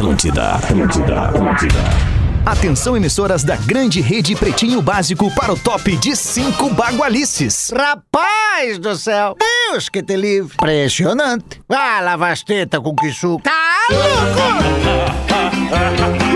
Atlântida, Atlântida, Atlântida. Atenção, emissoras da grande rede Pretinho Básico para o top de cinco bagualices. Rapaz do céu! Deus que te livre! Impressionante! Ah, lava as tetas com que suco! Tá louco!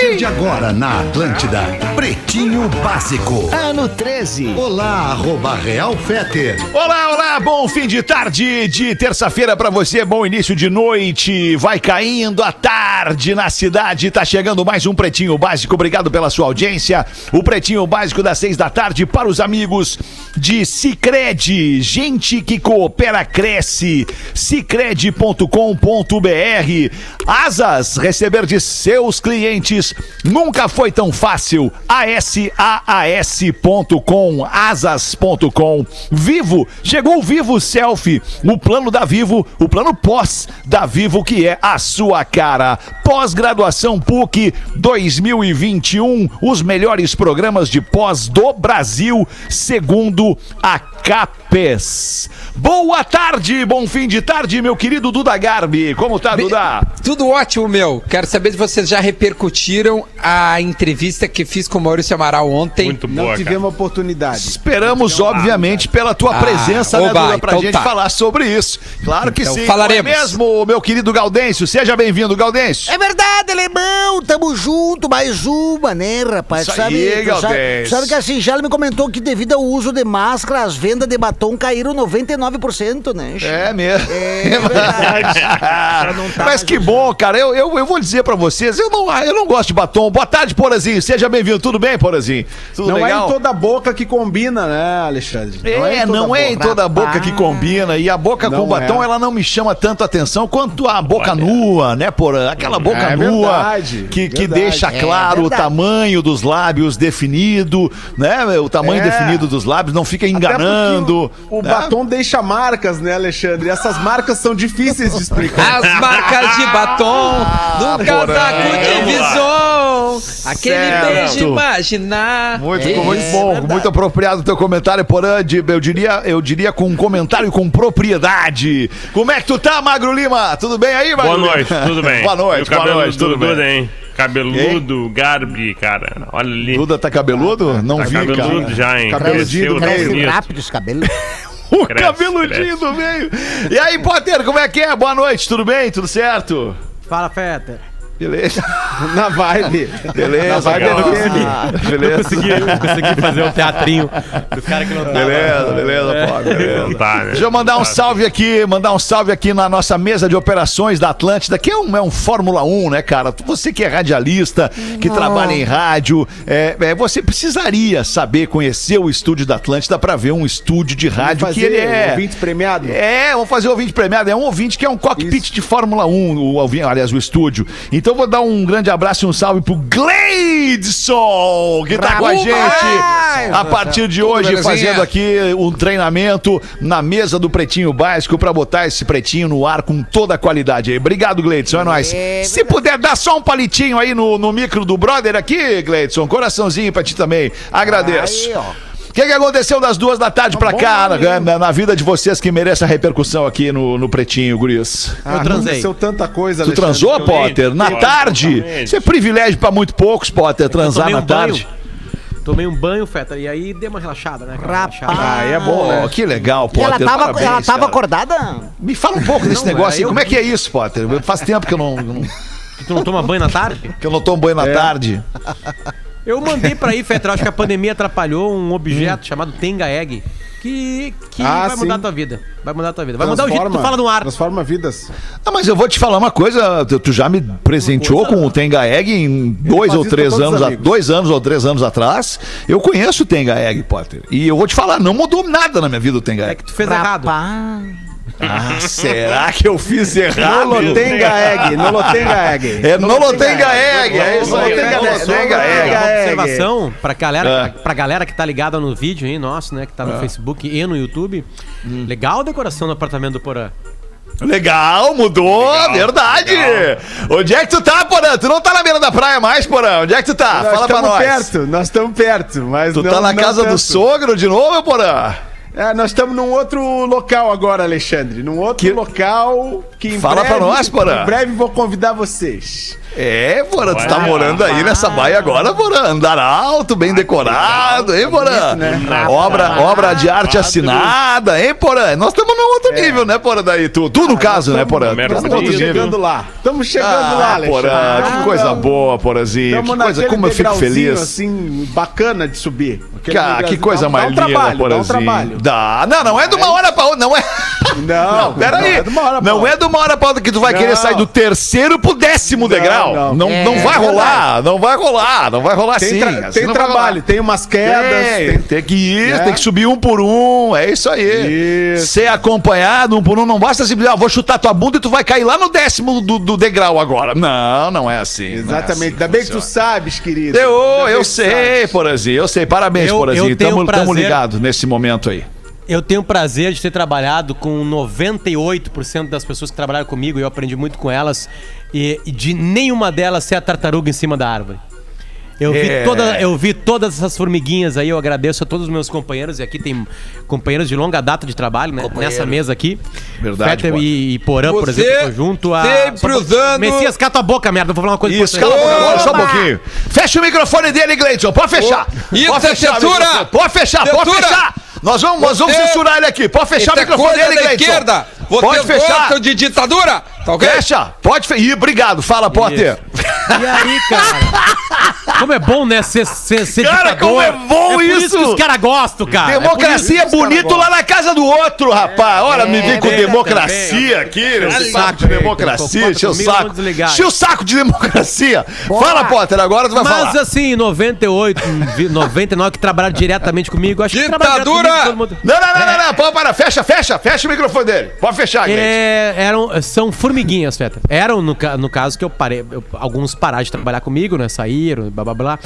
Partir de agora na Atlântida, Pretinho Básico. Ano 13. Olá, arroba Real Feter. Olá, olá, bom fim de tarde de terça-feira pra você, bom início de noite. Vai caindo a tarde na cidade, tá chegando mais um Pretinho Básico. Obrigado pela sua audiência. O Pretinho Básico das seis da tarde para os amigos de Cicred. Gente que coopera cresce. Cicred.com.br. Asas, receber de seus clientes nunca foi tão fácil. ASAAS.com, asas.com. Vivo, chegou o Vivo Selfie, o plano da Vivo, o plano pós da Vivo que é a sua cara. Pós-graduação PUC 2021, os melhores programas de pós do Brasil, segundo a CAPES. Boa tarde, bom fim de tarde, meu querido Duda Garbi. Como tá, Duda? Tudo ótimo, meu. Quero saber se vocês já repercutiram a entrevista que fiz com o Maurício Amaral ontem. Muito Não boa, tivemos oportunidade. Esperamos, obviamente, pela tua Ah, presença, né, oba, Duda, pra então gente tá. falar sobre isso. Claro que Então sim. falaremos. Não é mesmo, meu querido Gaudêncio? Seja bem-vindo, Gaudêncio. É verdade, alemão! Tamo junto, mais uma, né, rapaz? Isso sabe, aí, tu sabe, sabe que a Singela me comentou que devido ao uso de máscara, as vendas de batom caíram 99%, né? É mesmo. É verdade. Mas mais que bom, cara. Eu, eu, eu vou dizer pra vocês, eu não, eu não gosto de batom. Boa tarde, Porazinho. Seja bem-vindo. Tudo bem, Porazinho? Tudo Não legal? é em toda boca que combina, né, Alexandre? É, não é em toda boca que combina. E a boca Não com batom, é. ela não me chama tanto atenção quanto a boca nua, né, Porã? Aquela boca É nua verdade, que, que verdade. deixa É claro o tamanho dos lábios definido, né? O tamanho É. definido dos lábios, não fica enganando. O, o né? batom deixa marcas, né, Alexandre? E essas marcas são difíceis de explicar. As marcas de batom no casaco de Vamos visão. Aquele Certo. beijo imaginar. Muito, É, muito bom, muito apropriado o teu comentário, Porã. de- Eu diria, eu diria com um comentário com propriedade. Como é que tu tá, Magro Lima? Tudo bem aí, Magro Boa Lima? noite, tudo bem. boa noite, boa cabelo noite, do tudo Duda, bem. hein? Cabeludo, Garbi, cara. Olha ali. Duda tá cabeludo? Não tá vi, cabeludo cara. já, hein? Cabeludinho Cresceu, do meio. Cresce rápido os cabelos. O Cresce, cabeludinho cresce. do meio. E aí, Potter, como é que é? Boa noite, tudo bem? Tudo certo? Fala, Feta. Beleza. Na vibe. Beleza, Na vibe cara. FM. Beleza. Consegui, consegui fazer o teatrinho dos caras que não. Beleza, beleza, pô, beleza. Não tá, né? Deixa eu mandar um salve aqui, mandar um salve aqui na nossa mesa de operações da Atlântida, que é um, é um Fórmula 1, né, cara? Você que é radialista, que trabalha em rádio, é, é, você precisaria saber, conhecer o estúdio da Atlântida pra ver um estúdio de rádio que fazer ele é. ouvintes premiado? É, vamos fazer o ouvinte premiado. É um ouvinte que é um cockpit de Fórmula 1, o, aliás, o estúdio. Então vou dar um grande abraço e um salve pro Gleidson, que tá com a gente a partir de hoje, belezinha? fazendo aqui um treinamento na mesa do Pretinho Básico pra botar esse pretinho no ar com toda a qualidade aí. Obrigado, Gleidson, é nóis. É Se puder dar só um palitinho aí no, no micro do brother aqui, Gleidson, coraçãozinho pra ti também. Agradeço. Aí, ó. O que, que aconteceu das duas da tarde pra cá, na, na- na vida de vocês que merece a repercussão aqui no, no Pretinho, Guris? Ah, transei. Aconteceu tanta coisa, Tu transou, que eu- Potter? Na Sim, tarde? totalmente. Isso é privilégio pra muito poucos, Potter, transar tomei na um banho. tarde. Tomei um banho, Feta, e aí dei uma relaxada, né? Relaxada. Ah, é bom, né? que legal, E ela Potter. tava, parabéns, ela tava acordada? Me fala um pouco desse Não, negócio era aí. eu Como é que- que é isso, Potter? Faz tempo que eu não, não- Tu não toma banho na tarde? que eu não tomo banho na É. tarde. Eu mandei pra aí, Feta, acho que a pandemia atrapalhou um objeto chamado Tenga Egg. Que, que Ah, vai mudar a tua vida. Vai mudar a tua vida. Vai mudar o jeito que tu Transforma- fala no ar. Transforma vidas. Ah, mas eu vou te falar uma coisa, tu, tu já me presenteou com o Tenga Egg em dois faz ou isso três anos, os a- amigos. dois anos ou três anos atrás. Eu conheço o Tenga Egg, Potter. E eu vou te falar, não mudou nada na minha vida o Tenga É Egg. que tu fez errado. Rapaz. Ah, será que eu fiz errado? Nolotenga Egg. Nolotenga Egg. É Nolotenga Egg, é isso aí. Nolotenga Egg. Observação pra galera, É. pra galera que tá ligada no vídeo aí, nosso, né? Que tá no Facebook e no YouTube. Legal a decoração do apartamento do Porã. Legal, mudou, verdade. Onde é que tu tá, Porã? Tu não tá na beira da praia mais, Porã? Onde é que tu tá? Nós Fala pra estamos nós. perto, nós estamos perto, mas Tu não, tá na não casa do tanto. sogro de novo, Porã? É, nós estamos num outro local agora, Alexandre. Num outro Que- local que em Fala breve, pra nós, Porã. Em breve vou convidar vocês. É, Porã, tu tá morando aí nessa baia agora, Porã. Andar alto, bem decorado, hein, Porã? né? Obra, obra de arte assinada, hein, Porã? Nós estamos num outro nível, né, Porã, daí? Tu, tu no caso, né, Porã? Nível. Chegando lá. Estamos chegando lá, Ah, Alexandre. Porã, que coisa boa, Porãzinho. Que coisa, como eu fico feliz. assim, bacana de subir. Cara, que coisa mais dá um linda, um Porãzinho. trabalho. Dá. Não, não é de uma hora pra outra, não é. Não, peraí. Não é de uma hora pra Não outra. é de uma hora pra outra que tu vai querer sair do terceiro pro décimo degrau. Não, não. não, É vai rolar, não vai rolar, não vai rolar Tem, sim. tra- assim tem não trabalho, tem umas quedas. Tem, tem- tem que ir, É. tem que subir um por um, é isso aí. Isso. Ser acompanhado um por um, não basta simplesmente, ah, vou chutar tua bunda e tu vai cair lá no décimo do, do degrau agora. Não, não é assim. não é Exatamente. assim Ainda bem que tu sabes, querido. Eu, eu sei. Porazinho, eu sei. Parabéns, Porazinho. eu tenho Tamo, ligado nesse momento aí. Eu tenho o prazer de ter trabalhado com 98% das pessoas que trabalharam comigo e eu aprendi muito com elas e, de nenhuma delas ser a tartaruga em cima da árvore. Eu vi, É. toda, eu vi todas essas formiguinhas aí, eu agradeço a todos os meus companheiros, e aqui tem companheiros de longa data de trabalho, né? Nessa mesa aqui. Verdade, Fetter e, e Porã, por Você exemplo, junto a. sempre usando- Messias, cala tua boca, merda. Vou falar uma coisa Isso, cala a boca só um pouquinho. Fecha o microfone dele, Gleidson. Pode fechar. Isso pode fechar censura. Pode fechar, pode fechar. Nós vamos, nós vamos censurar ele aqui. Pode fechar o é microfone dele, da Gleidson. esquerda. Vocês Pode fechar. de ditadura? Tá ok? Fecha. Pode fechar. Ih, obrigado. Fala, Potter. E aí, cara? Como é bom, né? Ser, ser, ser Cara, ditador. como é bom por isso. que os caras gostam, cara. Democracia É isso que os bonito lá na casa do outro, rapaz. Olha, me vem com é, democracia aqui. Esse saco de democracia. Encheu o saco. Encheu o saco de democracia. Fala, Potter. Agora tu vai Mas falar. assim, 98, 99 que trabalharam diretamente comigo, acho que Ditadura! com todo mundo. Não, não, não, não, não. Pô, para. Fecha, fecha. Fecha o microfone dele. Pode fechar, Gleidson. É, eram, são formiguinhas, Feta. Eram, no, no caso, que eu parei. eu- alguns pararam de trabalhar comigo, né? Saíram, blá blá blá.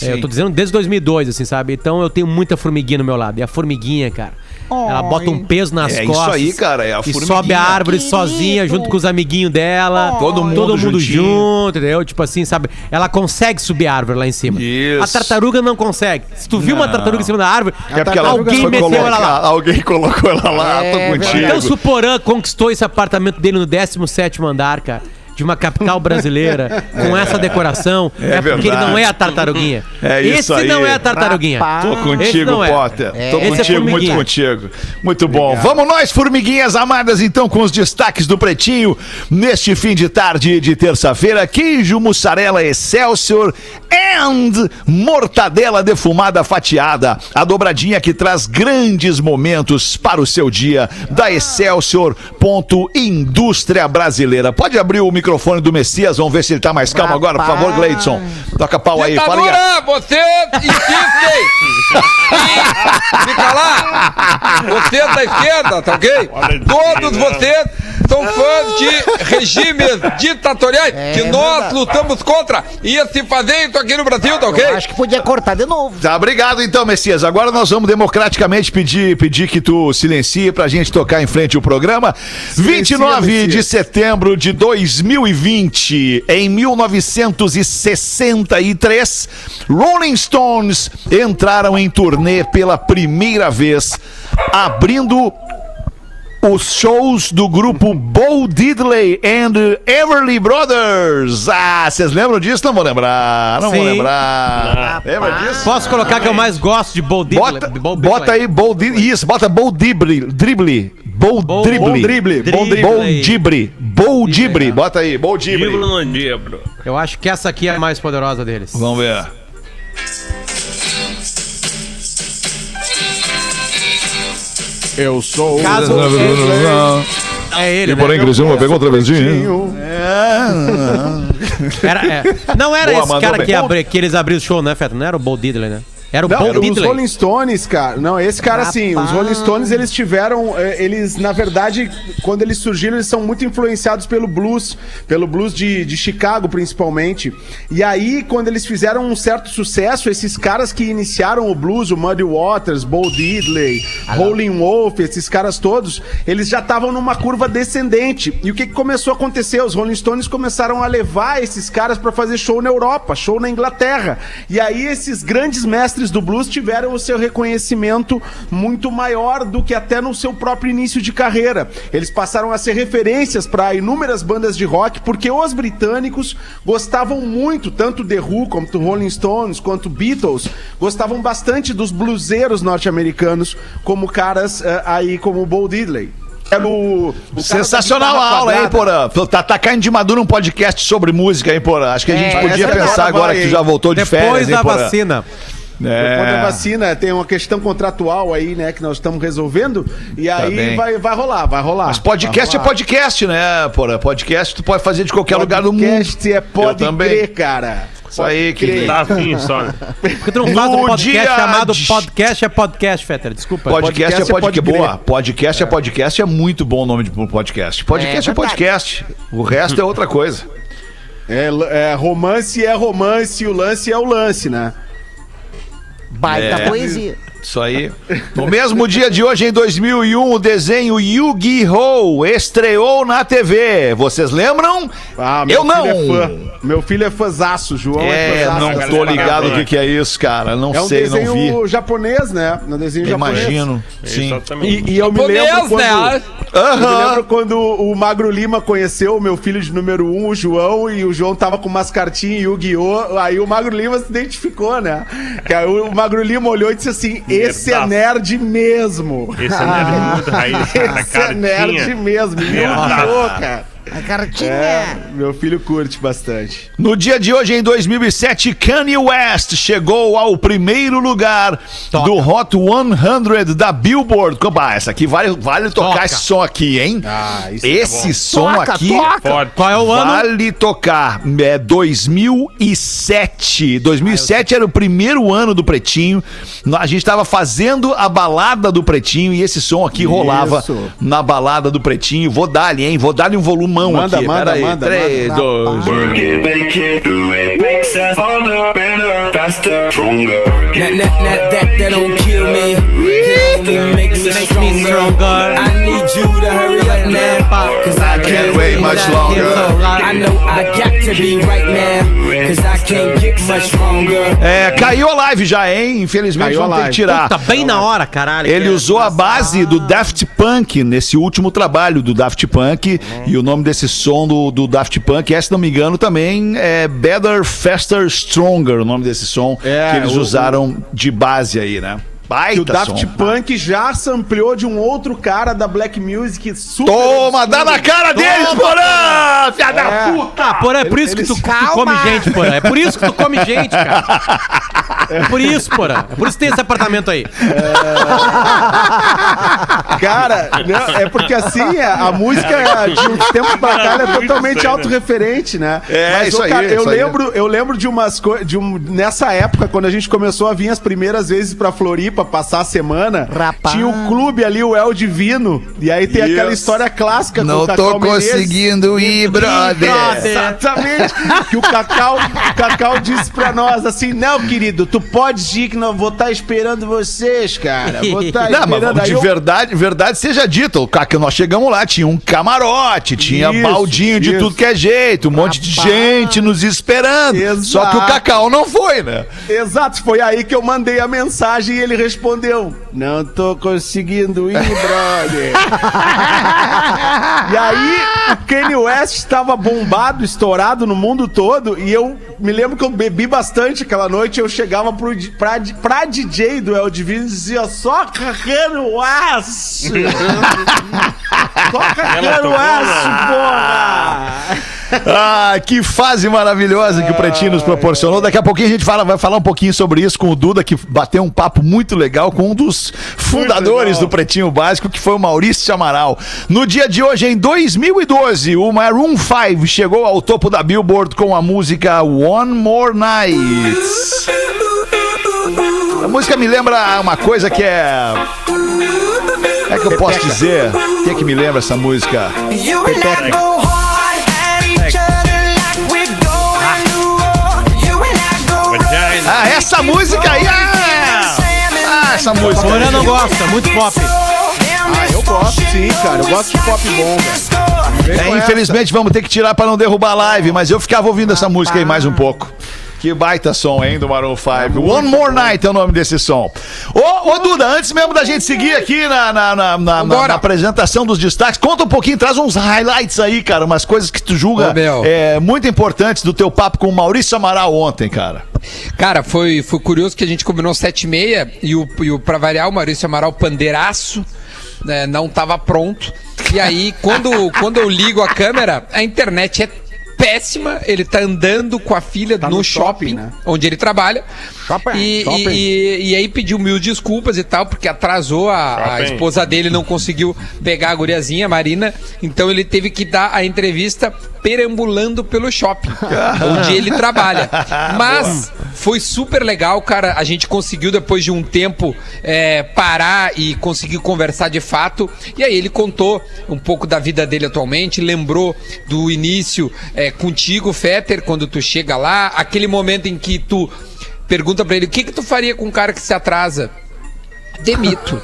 É, eu tô dizendo desde 2002, assim, sabe? Então eu tenho muita formiguinha no meu lado. E a formiguinha, cara, ela bota um peso nas É isso costas. aí, cara, é a E formiguinha. sobe a árvore sozinha, junto com os amiguinhos dela. Todo mundo Todo mundo juntinho. junto, entendeu? Tipo assim, sabe? Ela consegue subir a árvore lá em cima. Isso. A tartaruga não consegue. Se tu viu uma tartaruga em cima da árvore, É porque ela alguém meteu ela colocar- lá. Alguém colocou ela lá, tô contigo. Então, se o Porã conquistou esse apartamento dele no 17 andar, cara, de uma capital brasileira, com essa decoração, É é, porque ele não é a tartaruguinha. É isso Esse aí. não é a tartaruguinha. Tô Esse contigo, não é. Potter. Tô Esse é contigo, muito contigo. Muito bom. Vamos nós, formiguinhas amadas, então, com os destaques do Pretinho. Neste fim de tarde de terça-feira, queijo, mussarela Excelsior and mortadela defumada fatiada. A dobradinha que traz grandes momentos para o seu dia da Excelsior. Ponto Indústria Brasileira. Pode abrir o microfone do Messias, vamos ver se ele tá mais calmo agora, por favor, Gleidson. Toca pau aí, fala aí. Ditadura, você insistem em fica lá. Você da esquerda, tá ok? Todos vocês são fãs de regimes ditatoriais que nós lutamos contra. Ia se fazer isso aqui no Brasil, tá ok? Eu acho que podia cortar de novo. Tá, obrigado então, Messias. Agora nós vamos democraticamente pedir, pedir que tu silencie pra gente tocar em frente o programa. 29 de Messias. setembro de 2020, em 1963, Rolling Stones entraram em turnê pela primeira vez, abrindo os shows do grupo Bo Diddley and Everly Brothers. Ah, vocês lembram disso? Não vou lembrar. Não vou Sim. lembrar. Lembra disso? Posso colocar que eu mais gosto de Bold Bota, bota aí Bold Diddley. Isso, bota Bold Diddley. Drible. Bol- Drible. Bold Dibre. Bold Dibre. Bota aí, Bold Dibre. No. Eu acho que essa aqui é a mais poderosa deles. Vamos ver. Eu sou Caso é ele, E né? porém, Criciúma pegou outra vez. Era, é. Não era Boa, esse mandou cara bem. que, abri, que eles abriram o show, né, Feta? Não era o Bold Diddley, né? Era o Não, Bold os Diddley. Rolling Stones, cara. Não, esse cara, assim, os Rolling Stones, eles tiveram. eh, Eles, na verdade, quando eles surgiram, eles são muito influenciados pelo blues, pelo blues de, de Chicago, principalmente. E aí, quando eles fizeram um certo sucesso, esses caras que iniciaram o blues, o Muddy Waters, Bo Diddley, Rolling Wolf, esses caras todos, eles já estavam numa curva descendente. E o que, que começou a acontecer? Os Rolling Stones começaram a levar esses caras pra fazer show na Europa, show na Inglaterra. E aí, esses grandes mestres mestres do blues tiveram o seu reconhecimento muito maior do que até no seu próprio início de carreira. Eles passaram a ser referências para inúmeras bandas de rock, porque os britânicos gostavam muito, tanto The Who, quanto Rolling Stones, quanto Beatles, gostavam bastante dos bluseiros norte-americanos, como caras eh, aí como o Bo Diddley. Era o, o cara da Sensacional a aula, hein. Porã? Tá, tá caindo de madura um podcast sobre música, hein, Porã? Acho que a gente É, podia pensar agora vai, que tu hein? já voltou de Depois férias, hein, da Porã? vacina. É. vacina tem uma questão contratual aí, né, que nós estamos resolvendo. E Tá aí bem. vai, vai rolar, vai rolar. Mas podcast é rolar. podcast, né, Porã? Podcast tu pode fazer de qualquer lugar do mundo. Podcast é pode Eu também. crer, cara. Isso aí, que Tá assim só. Porque tu não faz um podcast dia chamado de- Podcast é Podcast, Fetter. Desculpa. Podcast, Podcast é é podcast, pode crer. boa. Podcast é. podcast é muito bom o nome de podcast. Podcast é, podcast. O resto é outra coisa. É, é, romance é romance, o lance é o lance, né? Baita É. poesia. Isso aí. No mesmo dia de hoje, em 2001, o desenho Yu-Gi-Oh! estreou na TV. Vocês lembram? Ah, meu Eu não. filho é fã. Meu filho é fãzaço, João é, É, fãzaço. não tô ligado o que, que é isso, cara. Não É um sei, não vi. desenho japonês, né? Um desenho japonês. Imagino. Sim. Exatamente. E, e eu me lembro Japonês, quando... né? Eu me lembro quando o Magro Lima conheceu o meu filho de número um, o João, e o João tava com umas cartinhas Yu-Gi-Oh! Aí o Magro Lima se identificou, né? Que aí o Magro Lima olhou e disse assim: Esse é Nerdaço. nerd mesmo. Esse é nerd muito raiz. Esse é nerd mesmo. Yu-Gi-Oh! cara. A cartinha. É, meu filho curte bastante. No dia de hoje, em 2007, Kanye West chegou ao primeiro lugar do Hot 100 da Billboard. Bah, essa aqui vale, vale tocar Toca. esse som aqui, hein? Ah, isso esse som aqui Forte. Qual é o ano? vale tocar. É 2007. 2007 era o primeiro ano do Pretinho. A gente tava fazendo a balada do Pretinho e esse som aqui rolava Isso. na balada do Pretinho. Vou dar-lhe, hein? Vou dar-lhe um volumão Manda, aqui. manda, Pera aí. manda, 3, manda. 2, 1. Us harder, better, faster, stronger. That, that, that, that, that don't kill me. It only makes us stronger. I need you to hurry up now. Cause I can't wait much longer. I know I got to be right now. Cause I can't get much stronger. É, caiu a live já, hein? Infelizmente Caiu ter que tirar. Tá bem na hora, caralho. Ele usou a base do Daft Punk nesse último trabalho do Daft Punk. E o nome desse som do, do Daft Punk é, se não me engano, também é Better, Faster, Stronger, o nome desse som É, que eles o- usaram de base aí, né? Baita Que o Daft som. Punk já sampleou de um outro cara da Black Music super. Toma, dá na cara deles, Porã! Filha da É. puta! Ah, porra, é por isso que tu, tu come gente, porra. É por isso que tu come gente, cara. É por isso, porra. É por isso que tem esse apartamento aí. Cara, não, é porque assim, a, a música de uns tempos pra cá ela é totalmente Isso aí, né? autorreferente, né? É, isso ô, aí, cara, eu isso aí. lembro, eu lembro de umas coisas, de um, nessa época, quando a gente começou a vir as primeiras vezes pra Floripa passar a semana, Rapaz. tinha o clube ali, o El Divino, e aí tem aquela Isso. história clássica Não o tô Cacau Menezes. conseguindo ir, brother. Exatamente. que o Cacau, o Cacau disse pra nós assim: Não, querido, tu podes ir que não vou estar esperando vocês, cara. Vou estar Não, mas esperando. Aí de verdade, verdade seja dita, o que nós chegamos lá, tinha um camarote, tinha Isso, baldinho de isso. tudo que é jeito, um monte de Rapaz. gente nos esperando. Exato. Só que o Cacau não foi, né? Exato, foi aí que eu mandei a mensagem e ele respondeu: Não tô conseguindo ir, brother. e aí, o Kanye West estava bombado, estourado no mundo todo. E eu me lembro que eu bebi bastante aquela noite. Eu chegava pro, di- pra, pra DJ do El Divino e dizia: Só Kanye West! Só West, na- porra! Ah, que fase maravilhosa que o Pretinho nos proporcionou. Daqui a pouquinho a gente fala- vai falar um pouquinho sobre isso com o Duda, que bateu um papo muito legal com um dos fundadores do Pretinho Básico, que foi o Maurício Amaral. No dia de hoje, em 2012, o Maroon 5 chegou ao topo da Billboard com a música One More Night. A música me lembra uma coisa que é. É que eu posso dizer? O que é que me lembra essa música? Vagina. Ah, essa música aí! Ah, ah essa música. Porã não gosta, muito pop. Ah, eu gosto sim, cara. Eu gosto de pop bom, velho. É, infelizmente vamos ter que tirar pra não derrubar a live, mas eu ficava ouvindo essa música aí mais um pouco. Que baita som, hein, do Maroon 5. One More Night é o nome desse som. Ô, ô Duda, antes mesmo da gente seguir aqui na, na, na, na- na- apresentação dos destaques, conta um pouquinho, traz uns highlights aí, cara, umas coisas que tu julga Ô, é, muito importantes do teu papo com o Maurício Amaral ontem, cara. Cara, foi, foi curioso que a gente combinou sete e meia e o, e o pra variar, o Maurício Amaral pandeiraço, né, não tava pronto. E aí, quando, quando eu ligo a câmera, a internet é péssima. Ele tá andando com a filha Tá no, no shopping, shopping, né? onde ele trabalha. Shopping, E, shopping. e- e aí pediu mil desculpas e tal, porque atrasou a, a esposa dele, não conseguiu pegar a guriazinha, a Marina. Então ele teve que dar a entrevista perambulando pelo shopping, onde ele trabalha. Mas foi super legal, cara. A gente conseguiu, depois de um tempo, é, parar e conseguir conversar de fato. E aí ele contou um pouco da vida dele atualmente, lembrou do início é, contigo, Fetter, quando tu chega lá, aquele momento em que tu pergunta pra ele o que que tu faria com um cara que se atrasa. Demito.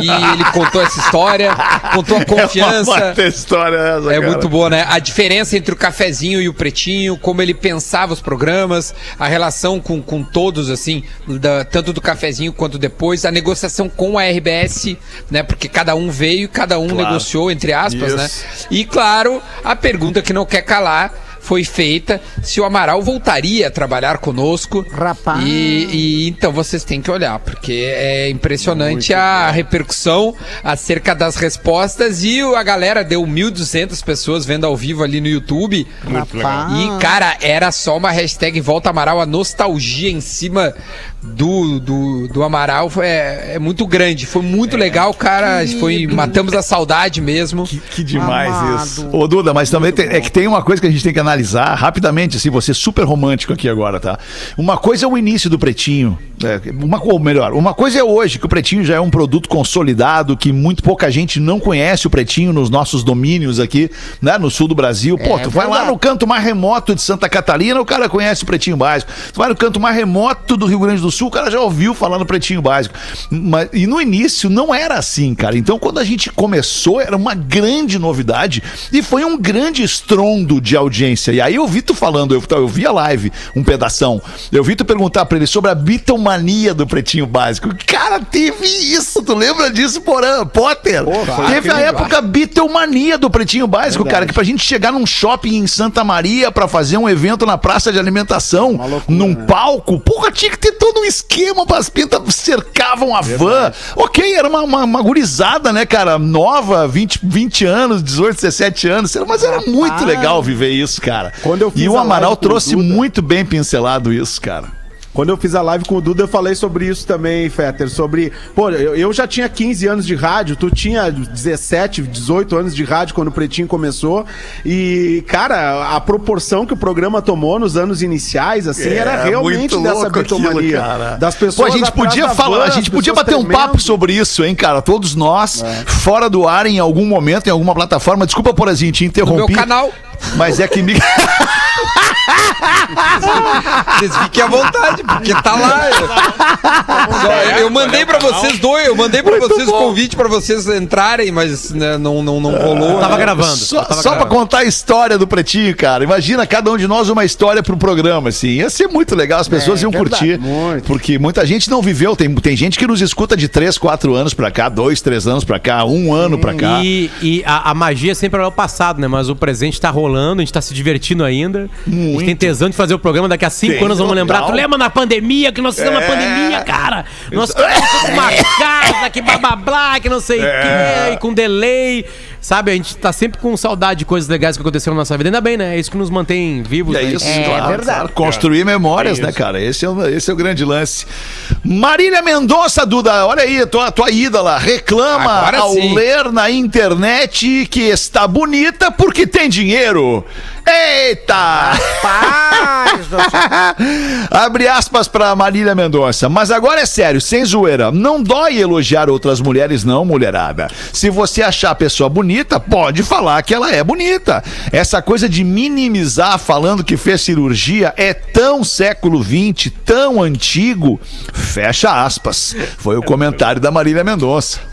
E ele contou essa história, contou a confiança. É uma baita história essa, É cara. muito boa, né? A diferença entre o cafezinho e o pretinho, como ele pensava os programas, a relação com, com todos, assim, da- tanto do cafezinho quanto depois, a negociação com a RBS, né? Porque cada um veio e cada um Claro. negociou, entre aspas, né? Isso. E claro, a pergunta que não quer calar foi feita se o Amaral voltaria a trabalhar conosco. Rapaz. E, e então vocês têm que olhar, porque é impressionante a repercussão acerca das respostas. E o- a galera deu 1.200 pessoas vendo ao vivo ali no YouTube. Muito legal. E, cara, era só uma hashtag Volta Amaral, a nostalgia em cima do, do, do Amaral foi, é, é muito grande. Foi muito legal, cara. Foi, matamos a saudade mesmo. Que, que demais Amado. isso. Ô, Duda, mas também tem- é que tem uma coisa que a gente tem que analisar rapidamente, assim, você super romântico aqui agora, tá? Uma coisa é o início do Pretinho, é, uma, ou melhor, uma coisa é hoje, que o Pretinho já é um produto consolidado, que muito pouca gente não conhece o Pretinho nos nossos domínios aqui, né, no sul do Brasil. Pô, tu vai lá no canto mais remoto de Santa Catarina, o cara conhece o Pretinho Básico. Tu vai no canto mais remoto do Rio Grande do Sul, o cara já ouviu falar no Pretinho Básico. Mas, e no início não era assim, cara. Então quando a gente começou, era uma grande novidade e foi um grande estrondo de audiência. E aí eu vi tu falando, eu, eu vi a live, um pedação. Eu vi tu perguntar pra ele sobre a bitomania do Pretinho Básico. Cara, teve isso, tu lembra disso, Porã? Potter? teve a época bitomania do Pretinho Básico, cara, que pra gente chegar num shopping em Santa Maria pra fazer um evento na praça de alimentação, num palco, porra, tinha que ter todo um esquema para as pintas cercavam a van. Ok, era uma, uma, uma gurizada, né, cara, nova, 20, 20 anos, 18, 17 anos, mas era muito legal viver isso, cara. Quando eu fiz e o Amaral trouxe Duda- muito bem pincelado isso, cara. Quando eu fiz a live com o Duda, eu falei sobre isso também, Fetter. Sobre. Pô, eu, eu já tinha 15 anos de rádio, tu tinha 17, 18 anos de rádio quando o Pretinho começou. E, cara, a proporção que o programa tomou nos anos iniciais, assim, É, era realmente dessa aquilo, bitomania. cara. Das Pô, pessoas. a gente podia falar, van, a gente podia bater um tremendo. papo sobre isso, hein, cara? Todos nós, fora do ar, em algum momento, em alguma plataforma. Desculpa, Porazinho, te No interrompi. meu canal. Mas é que me. Vocês fiquem à vontade, porque tá lá. Eu, eu mandei pra vocês dois, eu mandei pra vocês o convite pra vocês entrarem, mas né, não, não, não rolou. Tava né? gravando. Só, tava só pra gravando. contar a história do Pretinho, cara. Imagina cada um de nós uma história pro programa, assim. Ia ser muito legal, as pessoas É, iam verdade, curtir. muito. Porque muita gente não viveu. Tem, tem gente que nos escuta de 3, 4 anos pra cá, 2, 3 anos pra cá, um ano pra cá. E, e a, a magia sempre é o passado, né? Mas o presente tá rolando, a gente tá se divertindo ainda. A gente tem tesão de fazer o programa daqui a cinco Tem, anos, vamos lembrar. Tu lembra na pandemia, que nós fizemos na É. pandemia, cara? Nós com uma casa, que blá blá blá, que não sei o É. quê, e com delay. Sabe, a gente tá sempre com saudade de coisas legais que aconteceram na nossa vida. Ainda bem, né? É isso que nos mantém vivos. E é né? isso, É claro, verdade. claro. Construir memórias, né, cara? Esse é, o, esse é o grande lance. Marília Mendonça, Duda, olha aí, tua, tua ídola, reclama Agora ao sim. ler na internet que está bonita porque tem dinheiro. Eita! Paz do céu. Abre aspas pra Marília Mendonça. Mas agora é sério, sem zoeira. Não dói elogiar outras mulheres, não, mulherada. Se você achar a pessoa bonita, pode falar que ela é bonita. Essa coisa de minimizar falando que fez cirurgia é tão século XX, tão antigo. Fecha aspas. Foi o comentário da Marília Mendonça.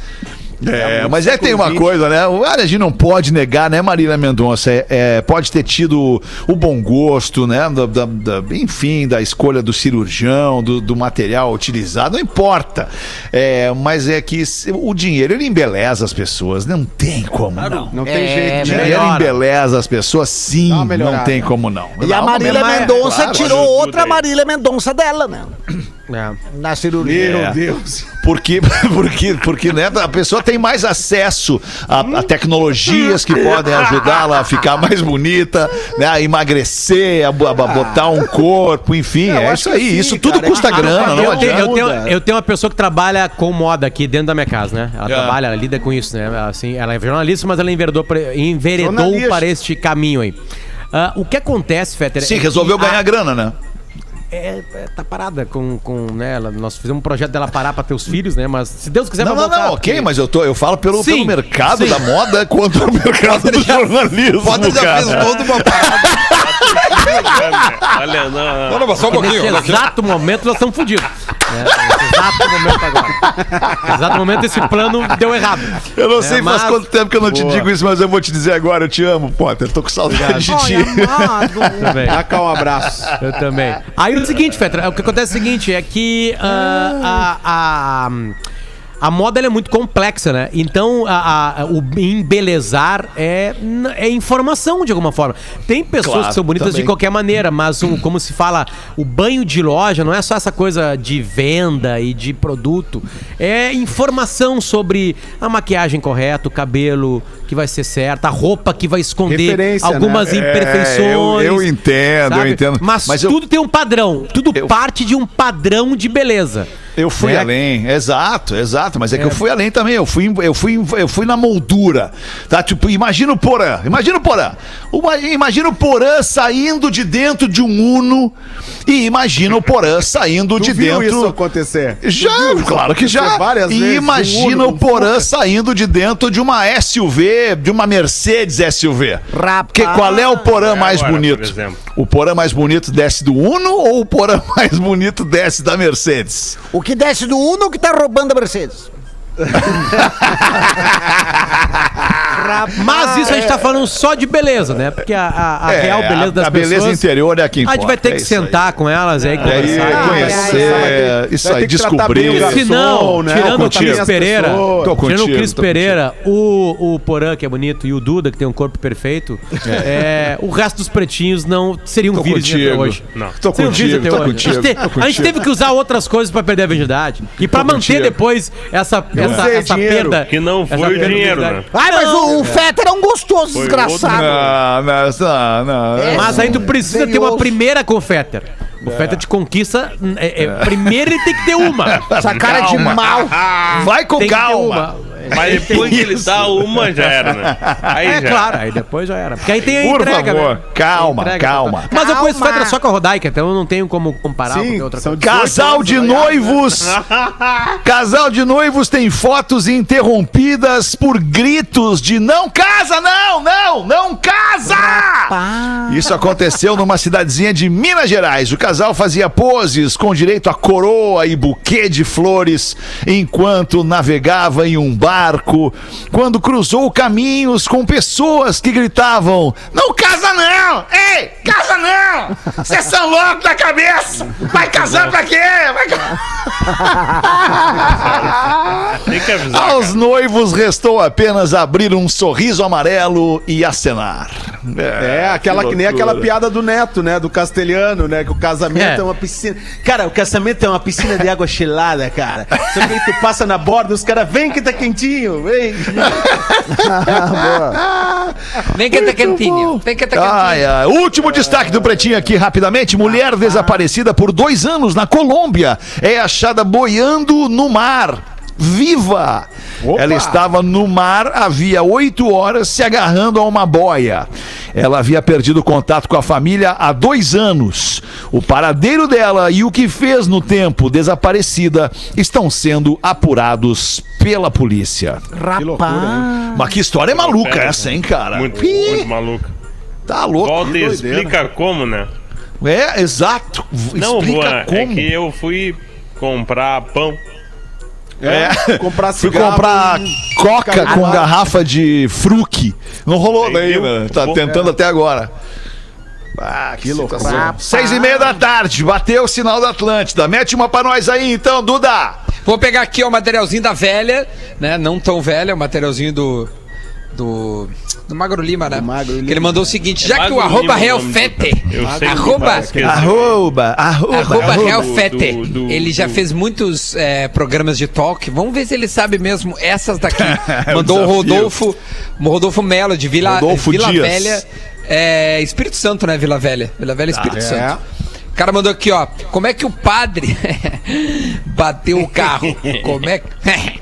É, mas é tem uma coisa, né? O- A gente não pode negar, né, Marília Mendonça? É, é, pode ter tido o bom gosto, né? da- da- da- enfim, da escolha do cirurgião, do, do material utilizado, não importa. É, mas é que o dinheiro ele embeleza as pessoas, não tem como não. Não tem É, jeito. O né? dinheiro melhora. embeleza as pessoas, sim, não tem como não. E Dá a Marília Mendonça claro, tirou outra aí. Marília Mendonça dela, né? É. Na cirurgia. Meu É. Deus. Porque, porque, porque né, a pessoa tem mais acesso a, a tecnologias que podem ajudá-la a ficar mais bonita, né, a emagrecer, a, a botar um corpo, enfim, Eu é isso aí. sim, isso tudo cara, custa é que- grana, não eu, tenho, adianta. eu, tenho, eu tenho uma pessoa que trabalha com moda aqui dentro da minha casa, né? Ela É. trabalha, ela lida com isso, né? Assim, ela é jornalista, mas ela enveredou, enveredou para este caminho aí. Ah, o que acontece, Fetter? Sim, é resolveu a- ganhar grana, né? É, é, tá parada com, com né? ela- nós fizemos um projeto dela parar pra ter os filhos, né? Mas se Deus quiser, Não, vai não, voltar, não, ok, porque- mas eu, tô, eu falo pelo, Sim, pelo mercado sim. da moda contra o mercado do jornalismo. Foda já cara. fez toda uma parada. Olha, não, não. Não, não, mas só um pouquinho. Nesse olha exato momento nós estamos fodidos. Né? Nesse exato momento agora. Exato momento esse plano deu errado. Eu não sei É, faz mas- quanto tempo que eu não te Boa. digo isso, mas eu vou te dizer agora, eu te amo, Potter. Tô com saudade de ti. Também. Dá cá um abraço. Eu também. Aí o seguinte, Fetra, o que acontece é o seguinte, é que ah, a, a, a moda é muito complexa, né? Então a, a- o embelezar é, é informação de alguma forma. Tem pessoas Claro, que são bonitas também. de qualquer maneira, mas o, como se fala, o banho de loja não é só essa coisa de venda e de produto. É informação sobre a maquiagem correta, o cabelo que vai ser certo, a roupa que vai esconder Referência, algumas né? imperfeições. É, eu- eu entendo, eu entendo. Mas, Mas eu- tudo tem um padrão. Tudo Eu- parte de um padrão de beleza. Eu fui Né? além, exato, exato, mas é, que eu fui além também, eu fui, eu fui, eu fui na moldura, tá? Tipo, imagina o Porã, imagina o Porã, Uma- imagina o Porã saindo de dentro de um Uno e imagina o Porã saindo Tu de viu dentro... isso acontecer? Já, viu isso claro que já. Várias e vezes. imagina Um o Porã um saindo de dentro de uma SUV, de uma Mercedes SUV. Rapaz. Porque qual é o Porã mais Agora, por bonito? exemplo. O Porã mais bonito desce do Uno ou o Porã mais bonito desce da Mercedes? O que desce do Uno que tá roubando a Mercedes. Mas isso a gente tá falando só de beleza, né? Porque a, a- a É, real beleza das a beleza pessoas... interior é a que A gente vai ter é que isso aí. sentar com elas aí, E aí, conversar. conhecer, isso aí, descobrir. Se não, né? tirando o. Cris Pereira, tirando o Cris Pereira, o, o Porã, que é bonito, e o Duda, que tem um corpo perfeito, é, o resto dos pretinhos não seriam Tô virgens até hoje. Não. Tô Seriam virgens contigo, até tô hoje. contigo. a, gente te- a gente teve que usar outras coisas pra perder a virgindade. E pra manter contigo. depois essa, essa, essa perda. que não essa foi de dinheiro, né? Ai, mas o, o Fetter é um gostoso, Foi desgraçado. Não, não, não, não. É. Mas aí tu precisa ter uma primeira com o Fetter. O Fetter te conquista. é, é, Primeiro ele tem que ter uma. Essa cara de mal. Vai com Tem que ter calma. uma. Mas depois que ele dá uma, já era, né? Aí É já. claro, aí depois já era. Porque aí tem a Por entrega, favor, né? calma, Entrega, calma. Mas eu conheço Calma. Fetter só com a Rodaica, então eu não tenho como comparar com Sim, outra coisa. 18 Casal de noivos. Casal de noivos tem fotos interrompidas por gritos de não casa, não, não, não casa! Isso aconteceu numa cidadezinha de Minas Gerais. O casal fazia poses com direito a coroa e buquê de flores enquanto navegava em um barco, quando cruzou caminhos com pessoas que gritavam: Não casa não! Ei, casa não! Vocês são loucos da cabeça! Vai casar pra quê? Vai ca- Tem que avisar. Aos noivos restou apenas abrir um sorriso amarelo e acenar. É, aquela que, nem loucura. aquela piada do Neto, né? Do castelhano, né? Que o casamento É. é. uma piscina. Cara, o casamento é uma piscina de água gelada, cara. Só que aí tu passa na borda, os caras, vem que tá quentinho, vem. Vem que tá quentinho. Vem que tá quentinho. Ai, ai. Último destaque do Pretinho aqui, rapidamente. Mulher desaparecida por dois anos na Colômbia é achada boiando no mar. Viva! Opa! Ela estava no mar havia oito horas se agarrando a uma boia. Ela havia perdido contato com a família há dois anos. O paradeiro dela e o que fez no tempo desaparecida estão sendo apurados pela polícia. Rapaz. Mas que história maluca essa, hein, cara? Muito, Ih, muito maluco. Tá louco. Volta e explica como, né? É, exato. Não, Explica Juan, como. é que eu fui comprar pão É, comprar Fui cigarro comprar e- coca com lá. garrafa de fruque. Não rolou daí, né? Tá Bom. tentando até agora. Ah, que, loucura. Seis e meia da tarde, bateu o sinal da Atlântida. Mete uma pra nós aí então, Duda. Vou pegar aqui ó, o materialzinho da velha, né? Não tão velha, o materialzinho do. Do. Do Magro Lima, né? Magro Que Lima. ele mandou o seguinte: já que o arroba Lima o Real nome do- Fete, Eu sei que arroba, que- Arroba, arroba, arroba Real do- Fete, do- do- ele já do- fez muitos é, programas de talk. Vamos ver se ele sabe mesmo essas daqui. É Mandou o. Rodolfo, o Rodolfo Melo, de Vila, Rodolfo Vila Dias. Velha. É, Espírito Santo, né? Vila Velha. Vila Velha, Espírito é. Santo. O cara mandou aqui, ó. Como é que o padre bateu o carro? Como é, que-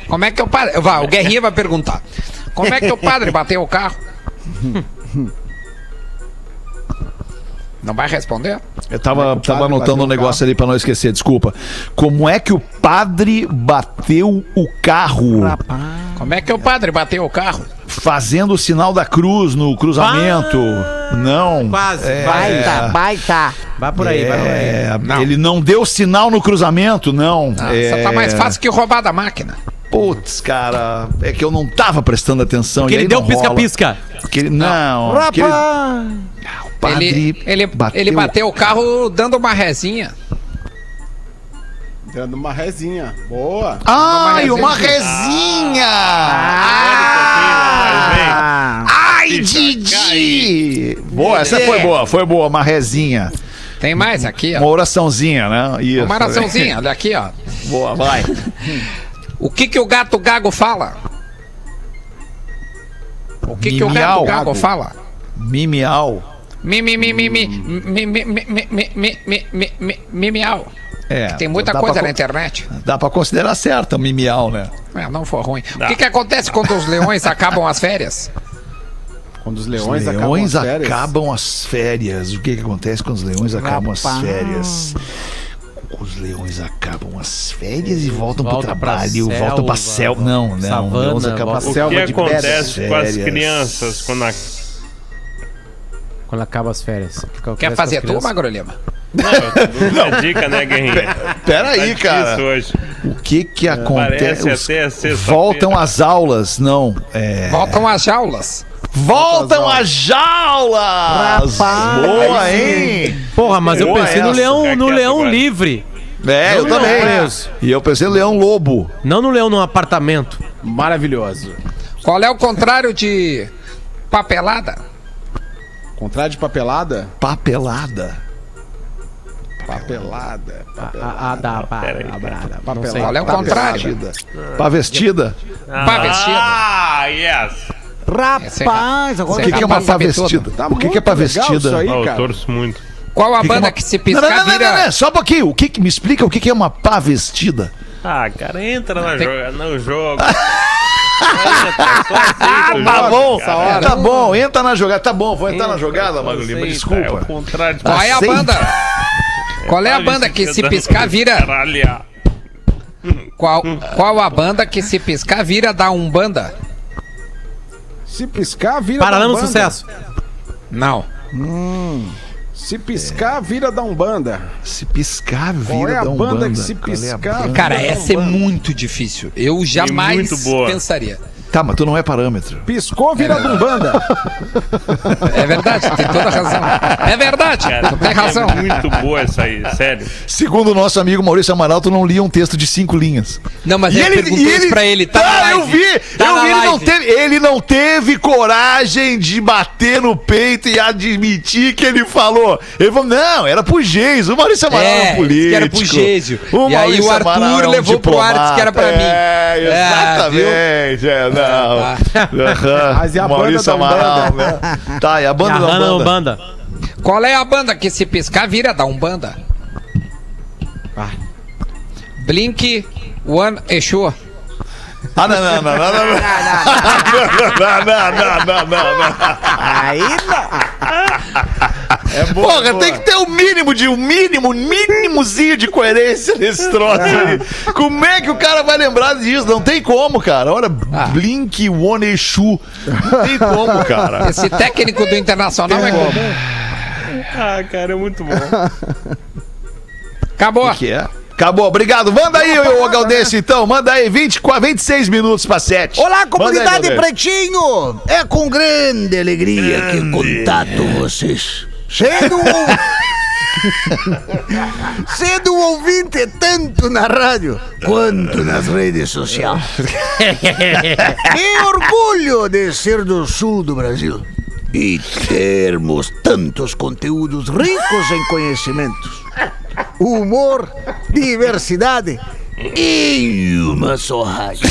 como é que o padre. Vai, o Guerrinha vai perguntar. Como é que o padre bateu o carro? Não vai responder? Eu tava, o tava anotando bateu um o negócio ali pra não esquecer, desculpa. Como é que o padre bateu o carro Como é que o padre bateu o carro? fazendo o sinal da cruz no cruzamento? Não. Quase. É, Baita, baita. Vai por aí, vai por aí. é, Não. ele não deu sinal no cruzamento, não. Ah, é, Só tá mais fácil que roubar da máquina. Putz, cara, é que eu não tava prestando atenção. Porque e ele deu um pisca-pisca. Porque ele- Não, porque ele- Rapaz. o padre Ele, ele, ele bateu o carro dando uma rezinha. Dando uma rezinha. Boa. Ai, uma rezinha. resinha! Ah. Ai, Didi! Boa, essa foi boa, foi boa, uma resinha. Tem mais aqui, Uma ó. oraçãozinha, né? Isso. Uma oraçãozinha, olha aqui, ó. Boa, vai. O que que o gato gago fala? O que Mimial. que o gato gago fala? Mimiau. Mimiau. É, tem muita coisa na internet. Dá pra considerar certo, o mimiau, né? É, não for ruim. Dá. O que, que acontece quando os leões acabam as férias? Quando os leões, os leões acabam, as acabam, as férias. O que, que acontece quando os leões acabam Rapaz. as férias? Os leões acabam as férias e voltam Volta pro pra trabalho, voltam pra selva, selva. Não, não. savana, leões acabam volta- O Selva que de acontece com as crianças quando a... Quando acaba as férias. O que Quer fazer as tu? Magro Lima? Não, eu tô dando uma dica, né, Guerrinha? Pera aí, Tá cara. hoje. O que que acontece? Os-. Voltam às aulas, não. É... Voltam às jaulas. Voltam às jaulas! Rapaz. Boa, hein? Porra, mas eu Boa pensei no leão, Fica no leão agora. livre. É, eu Não, também. preso. E eu pensei no leão lobo. Não no leão num apartamento. Maravilhoso. Qual é o contrário de papelada? Contrário de papelada? Papelada. Papelada. Papelada. não sei. Qual é o contrário? Vestida. Pá vestida? Pá vestida. Ah, yes! Rapaz, O agora que, que é uma capaz de pá saber tudo. vestida? Tá O que, que é pá muito legal vestida? isso aí, Ah, eu cara. torço muito. Qual a que que é banda uma- que se Não, piscar não, não, não, não, vira... não, só um pouquinho. O que, que- me explica o que, que é uma pá vestida? Ah, cara, entra na Tem- joga, no jogo. Olha, tá o Tá jogo, bom, cara. tá bom, entra na jogada. Tá bom, vou entrar na jogada, Aceita, Lima, É o desculpa. contrário de Qual é a banda? Qual é a banda que se piscar vira... Caralho. Qual, qual a banda que se piscar vira da Umbanda? Se piscar, vira Paralama da Umbanda. sucesso. Não. Se piscar, vira da Umbanda. Se piscar, vira Qual é a da banda Umbanda. que se Qual é a piscar- banda? Cara, essa é muito difícil. Eu jamais muito boa. pensaria. Tá, mas tu não é parâmetro. Piscou, vira da Umbanda. É verdade, tem toda a razão. É verdade, Cara, tu tem razão. É muito boa essa aí, sério. Segundo o nosso amigo Maurício Amaral, tu não lia um texto de cinco linhas. Não, mas ele, perguntou isso pra ele, tá Ah, live. eu vi! Tá eu vi, ele não, teve, ele não teve coragem de bater no peito e admitir que ele falou. Ele falou, não, era pro Geis. O Maurício Amaral É, era um político. era pro Gésio. O E aí Maurício o Arthur Amaral é um levou pro ar, disse que era pra mim. É, É, viu? exatamente. é, não. Ah. Mas e a banda Maurício da Amaral, Umbanda? né? Tá, e a banda da Ahana banda? Umbanda. Qual é a banda que se piscar vira da Umbanda? Blink One Exu. Ah, não, não, não, não, não, não. Não, não, não, não, não, não. Aí não. É boa, Porra, boa. tem que ter o mínimo de um mínimo, mínimozinho de coerência nesse troço aí. Como é que o cara vai lembrar disso? Não tem como, cara. Olha, Ah. Blink One Exu. Não tem como, cara. Esse técnico do Internacional é comum. Ah, cara, é muito bom. Acabou. O que é? Acabou, obrigado. Manda aí, ô Galdense, então. Manda aí, 20, 26 minutos pra 7. Olá, comunidade Pretinho! É com grande alegria que contato vocês. Sendo um... Sendo um ouvinte tanto na rádio quanto nas redes sociais. que orgulho de ser do sul do Brasil e termos tantos conteúdos ricos em conhecimentos, humor, diversidade e uma só rádio.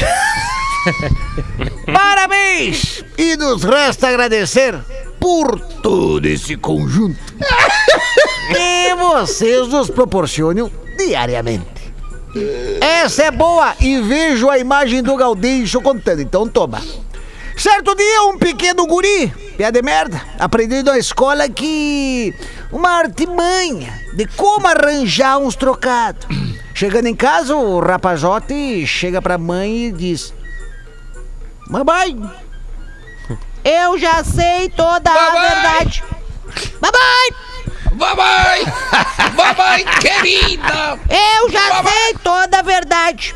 Parabéns! E nos resta agradecer por todo esse conjunto que vocês nos proporcionam diariamente. Essa é boa e vejo a imagem do Gaudêncio contando, então toma. Certo dia, um pequeno guri, pé de merda, aprendeu na escola que uma artimanha de como arranjar uns trocados. Chegando em casa, o rapazote chega pra mãe e diz: Mamãe, eu já sei toda a Mamãe! verdade. Mamãe, Mamãe! Mamãe querida! eu já sei toda a verdade.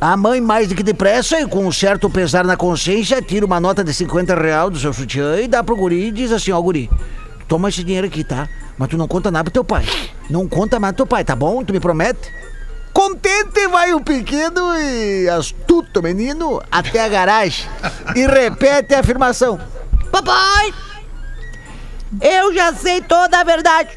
A mãe, mais do que depressa e com um certo pesar na consciência, tira uma nota de 50 real do seu sutiã e dá pro guri e diz assim, ó guri, toma esse dinheiro aqui, tá? Mas tu não conta nada pro teu pai. Não conta mais pro teu pai, tá bom? Tu me promete? Contente vai o pequeno e astuto menino até a garagem e repete a afirmação. Papai, eu já sei toda a verdade.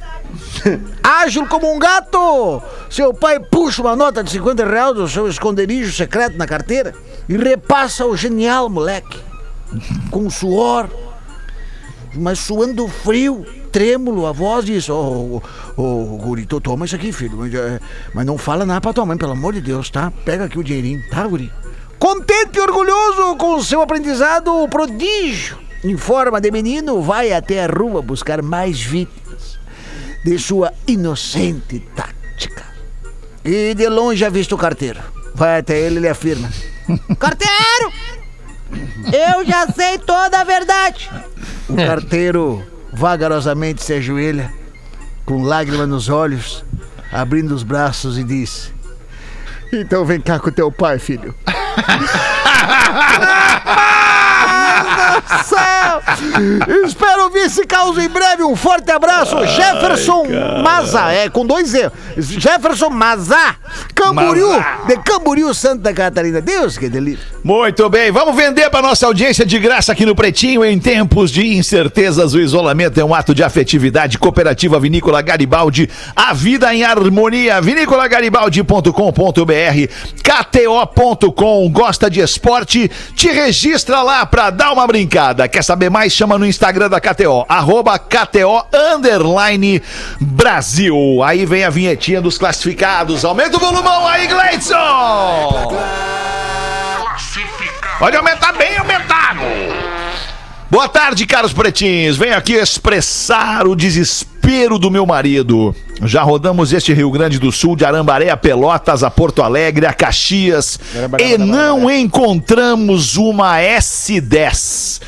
Ágil como um gato! Seu pai puxa uma nota de 50 reais do seu esconderijo secreto na carteira e repassa ao genial moleque. Com suor, mas suando frio, trêmulo, a voz diz: Ô, ô, ô, guri, to- toma isso aqui, filho. Eh, Mas não fala nada pra tua mãe, pelo amor de Deus, tá? Pega aqui o dinheirinho, tá, guri? Contente e orgulhoso com o seu aprendizado o prodígio, em forma de menino, vai até a rua buscar mais vítimas de sua inocente tática. E de longe avista o carteiro. Vai até ele e ele afirma: Carteiro! Eu já sei toda a verdade. O carteiro vagarosamente se ajoelha, com lágrima nos olhos, abrindo os braços e diz: Então vem cá com teu pai, filho. Espero ouvir esse caos em breve. Um forte abraço, Jefferson Maza. É com dois E. Jefferson Maza, Camboriú, de Camboriú, Santa Catarina. Deus que delícia. Muito bem, vamos vender para nossa audiência de graça aqui no Pretinho. Em tempos de incertezas, o isolamento é um ato de afetividade. Cooperativa Vinícola Garibaldi, a vida em harmonia. Vinícolagaribaldi.com.br, KTO.com. Gosta de esporte? Te registra lá pra dar uma brincada. Quer saber mais? Chama no Instagram da KTO, arroba KTO underline Brasil. Aí vem a vinhetinha dos classificados. Aumenta o volumão aí, Gleidson! Pode aumentar bem aumentado. Boa tarde, caros pretinhos. Venho aqui expressar o desespero do meu marido. Já rodamos este Rio Grande do Sul, de Arambaré a Pelotas, a Porto Alegre, a Caxias, e não encontramos uma S10.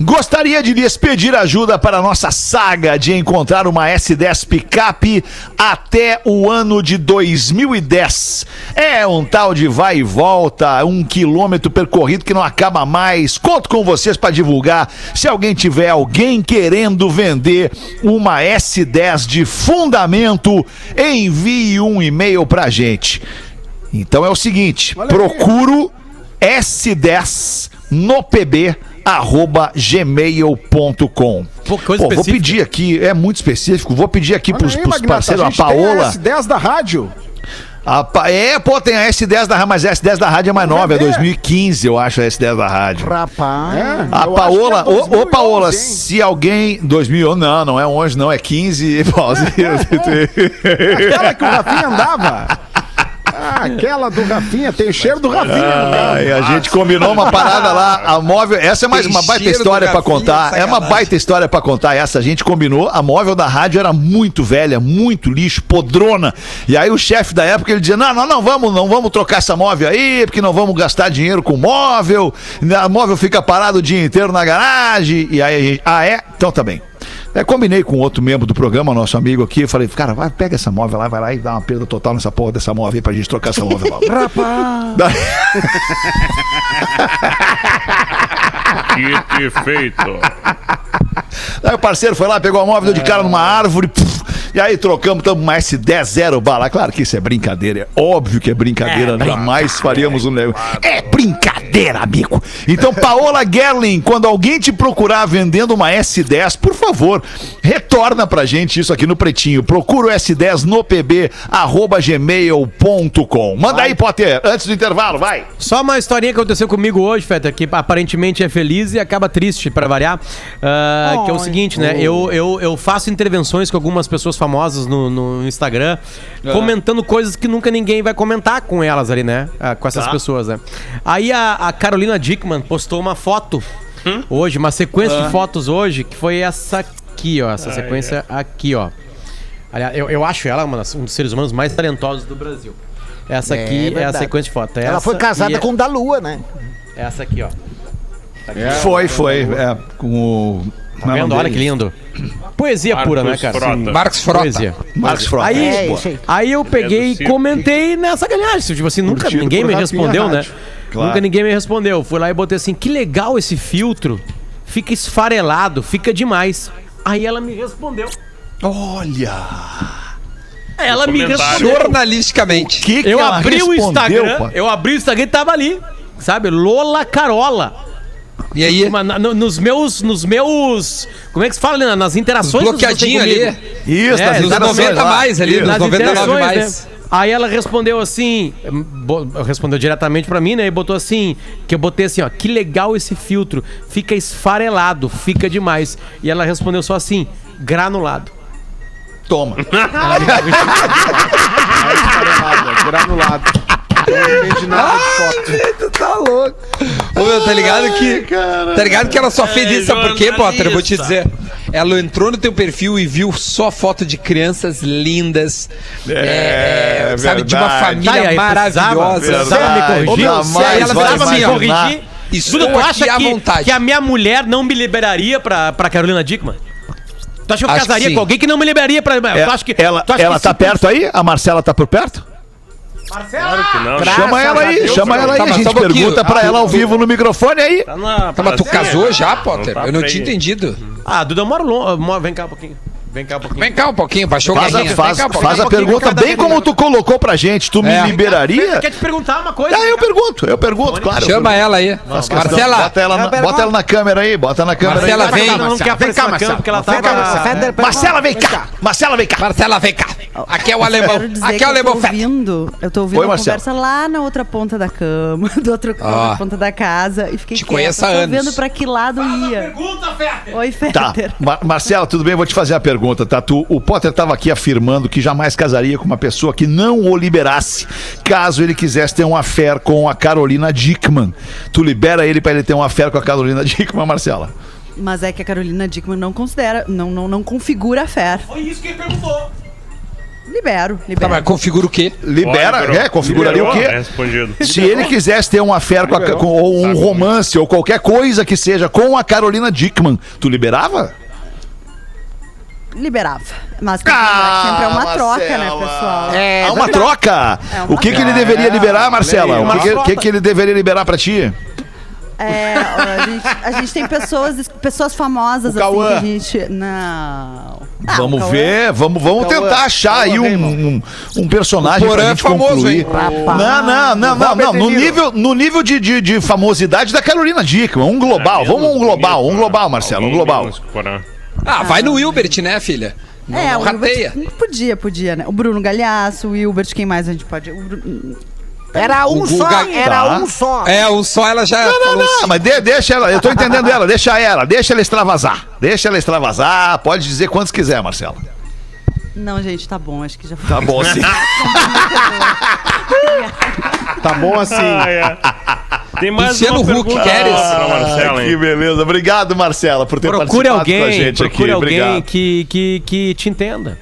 Gostaria de lhes pedir ajuda para a nossa saga de encontrar uma S10 picape até o ano de 2010. É um tal de vai e volta, um quilômetro percorrido que não acaba mais. Conto com vocês para divulgar. Se alguém tiver alguém querendo vender uma S10 de fundamento, envie um e-mail pra gente. Então é o seguinte, procuro S10 no PB arroba gmail.com. Pô, vou pedir aqui, é muito específico, vou pedir aqui pros, aí, pros Magnata, parceiros, a, gente tem Paola. S10 da rádio. A é, pô, tem a S10 da rádio, mas a S10 da rádio é mais nova, é 2015, eu acho, a S10 da rádio. Rapaz. É, A eu Paola, é ô, ô 2011, Paola, hein? se alguém. 2000, não, não é 11, não, é 15. Aquela que o Rafinha andava. Ah, aquela do Rafinha, tem o cheiro do Rafinha. Ai, a gente combinou uma parada lá, a móvel, essa é mais uma baita história pra Rafinha, contar. É uma baita história pra contar essa. A gente combinou, a móvel da rádio era muito velha, muito lixo, podrona. E aí o chefe da época ele dizia: "Não, não, não vamos, não vamos trocar essa móvel aí, porque não vamos gastar dinheiro com móvel. A móvel fica parado o dia inteiro na garagem". E aí a gente: "Ah, é? Então tá bem". É, combinei com outro membro do programa, nosso amigo aqui, eu falei, cara, vai, pega essa móvel lá, vai lá e dá uma perda total nessa porra dessa móvel aí pra gente trocar essa móvel lá. Rapaz! Daí- Kit feito. Aí o parceiro foi lá, pegou a móvel, deu de cara numa árvore, puf, e aí trocamos, estamos uma S10 zero bala. Claro que isso é brincadeira, é óbvio que é brincadeira, jamais faríamos um negócio. É brincadeira, amigo. Então, Paola Gerling, quando alguém te procurar vendendo uma S10, por favor, retorna pra gente isso aqui no Pretinho. Procura o S10 no pb, arroba gmail.com. Manda aí, Potter, antes do intervalo, vai. Só uma historinha que aconteceu comigo hoje, Feta, que aparentemente é feliz e acaba triste, pra variar. Ah, que é o seguinte, né? Eu, eu, eu faço intervenções com algumas pessoas famosas no, no Instagram, comentando coisas que nunca ninguém vai comentar com elas ali, né? Ah, com essas pessoas, né? Aí a, a Carolina Dickman postou uma foto hoje, uma sequência de fotos hoje, que foi essa aqui, ó. Essa sequência aqui, ó. Aliás, eu, eu acho ela uma das- um dos seres humanos mais talentosos do Brasil. Essa É aqui é, a sequência de foto. Ela foi casada com o da Lua, né? Essa aqui, ó. Foi, foi. É, com o. Tá vendo? Olha que lindo. Poesia pura, né, Marcos cara? Frota. Marcos Frota. Poesia. Marcos Frota. Aí, É, isso aí. aí eu peguei e comentei nessa galhagem. Tipo assim, nunca Curtido ninguém me respondeu, né? Claro. Nunca ninguém me respondeu. Fui lá e botei assim: que legal esse filtro. Fica esfarelado, fica demais. Aí ela me respondeu. Olha! Ela me respondeu. Jornalisticamente. Que que Eu ela abri o Instagram, pô? eu abri o Instagram e tava ali. Sabe? Lola Carola. E aí? Uma- na- no- nos meus. Nos meus. Como é que se fala, né? Nas interações. Bloqueadinho ali. Isso, É, nas Nos exatamente. 90 mais ali, nos Nas 99 interações, mais. né? Aí ela respondeu assim, respondeu diretamente pra mim, né? E botou assim, que eu botei assim, ó, que legal esse filtro, fica esfarelado, fica demais. E ela respondeu só assim, granulado. Toma. Granulado. Não entendi nada de foto. Tá louco. Ô, meu, tá ligado que. Tá ligado que ela só fez isso, sabe por quê, Potter? Eu vou te dizer. Ela entrou no teu perfil e viu só foto de crianças lindas. É, sabe, de uma verdade. família Tá, aí, maravilhosa. precisava- sabe? precisava me corrigir? Ô, meu, ela vai fez assim, corrigir? Estou tu acha que, vontade. que a minha mulher não me liberaria pra, pra Carolina Dickman? Tu acha que eu Acho que casaria sim. com alguém que não me liberaria pra. É, tu acha que, ela tu acha ela que tá se- perto aí? A Marcela tá por perto? Claro que não. chama ela a aí, Deus, chama ela aí. Tá, a gente um pergunta pra Ah, ela ao tu- vivo no microfone aí. Tá na Tá, mas tu casou já, Não Potter? tá Eu não tinha entendido. Ah, Duda, eu moro longe. Vem cá um pouquinho. Vem cá um pouquinho. Vem cá um pouquinho, baixou o Faz a, carrinho. faz, Vem cá um faz a pergunta bem como tu colocou pra gente. Tu me É. liberaria? Quer te perguntar uma coisa? Aí eu pergunto, eu pergunto, claro. Chama ela aí. Marcela, Bota ela, na, bota ela na câmera aí, bota na câmera Marcela, aí. vem. Ela não quer aparecer na câmera porque ela tava... Feder, Marcela, vem cá! Marcela, vem cá! Marcela, vem cá. Aqui é o alemão. Aqui é o eu tô alemão ouvindo, eu tô ouvindo Oi, a Marcelo. conversa lá na outra ponta da cama, do outro outra ponta da casa e fiquei Te quieta, conheço há tô anos. vendo pra que lado ia. Pergunta, Fetter! Oi, Tá, Fetter. Mar Marcela, tudo bem? Vou te fazer a pergunta, tá? Tu, o Potter estava aqui afirmando que jamais casaria com uma pessoa que não o liberasse, caso ele quisesse ter um affair com a Carolina Dickman. Tu libera ele pra ele ter um affair com a Carolina Dickman, Marcela? Mas é que a Carolina Dickman não considera, não, não, não configura a fé. Foi isso que ele perguntou. Libero, Tá, libero. mas configura o quê? Libera, Liberou. é? Configuraria Liberou, o quê? é Respondido. Se ele quisesse ter um affair com, a, com ou um romance ou qualquer coisa que seja com a Carolina Dickman, tu liberava? Liberava. Mas tem que lembrar que sempre é uma troca, né, pessoal? É, Ah, uma troca? É uma o que, que ele deveria liberar, Marcela? O que, que, que, ele deveria liberar pra ti? É, a, gente, a gente tem pessoas, pessoas famosas O assim Cauã. que a gente. Não. Ah, Vamos Cauã- ver, vamos, vamos Cauã, tentar achar aí um, um, um personagem O Porã pra é gente famoso, concluir. hein? Não, não, não, não, não. No nível, no nível de, de, de famosidade da Carolina Dickman, um global. Vamos um global, um global, Marcelo, um global. Ah, vai no Wilbert, né, filha? Não, É, não o rateia. Wilbert, podia, podia, né? O Bruno Galhaço, o Wilbert, quem mais a gente pode. o Bru- Era um O só, Guga- era Tá. um só. É, um só ela já Não, falou não, assim. mas de- deixa ela, eu tô entendendo ela, deixa ela, deixa ela extravasar. Deixa ela extravasar, pode dizer quantos quiser, Marcela. Não, gente, tá bom, acho que já foi. Tá bom, sim. Tá bom assim. Ah, é. Tem mais Luciano uma Huck, queres? Marcela, Ah, hein? que beleza. Obrigado, Marcela, por ter Procure participado com a alguém, gente procure aqui. alguém Obrigado. que, que, que te entenda.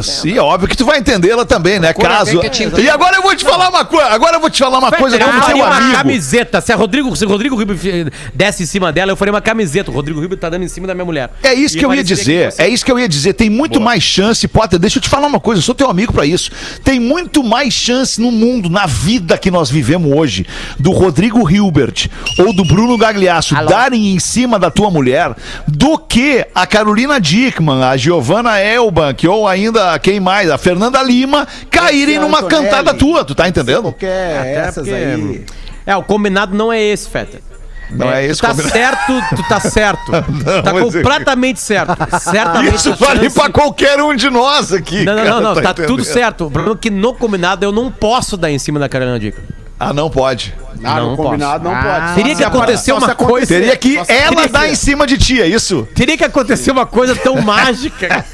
Isso, e óbvio que tu vai entendê-la também, né? Caso. que. E agora eu vou te falar uma coisa, agora eu vou te falar uma coisa eu como teu faria uma amigo. camiseta. Se, a Rodrigo, se o Rodrigo Ribeiro desce em cima dela, eu faria uma camiseta. O Rodrigo Ribeiro tá dando em cima da minha mulher. É isso E que eu ia dizer. que você- É isso que eu ia dizer. Tem muito mais chance, Potter. Deixa eu te falar uma coisa. Eu sou teu amigo pra isso. Tem muito mais chance no mundo, na vida que nós vivemos hoje, do Rodrigo Hilbert ou do Bruno Gagliasso darem em cima da tua mulher do que a Carolina Dickman, a Giovanna Elbank ou ainda quem mais, a Fernanda Lima, caírem numa Antonelli. cantada tua. Tu tá entendendo? Qualquer Até essas porque- aí. É, o combinado não é esse, Feta. Não é tu esse tá combinado. certo, tu tá certo. Não, tá é- completamente certo. Certamente. Isso vale chance- pra qualquer um de nós aqui. Não, não, cara, não, não, tá, entendendo? tudo certo. O problema é que no combinado eu não posso dar em cima da Carolina Dica. Ah, não pode. Ah, Não no combinado não pode. Teria que acontecer uma acontecer. coisa. Teria que ela acontecer. dar em cima de ti, é isso? Teria que acontecer uma coisa tão mágica.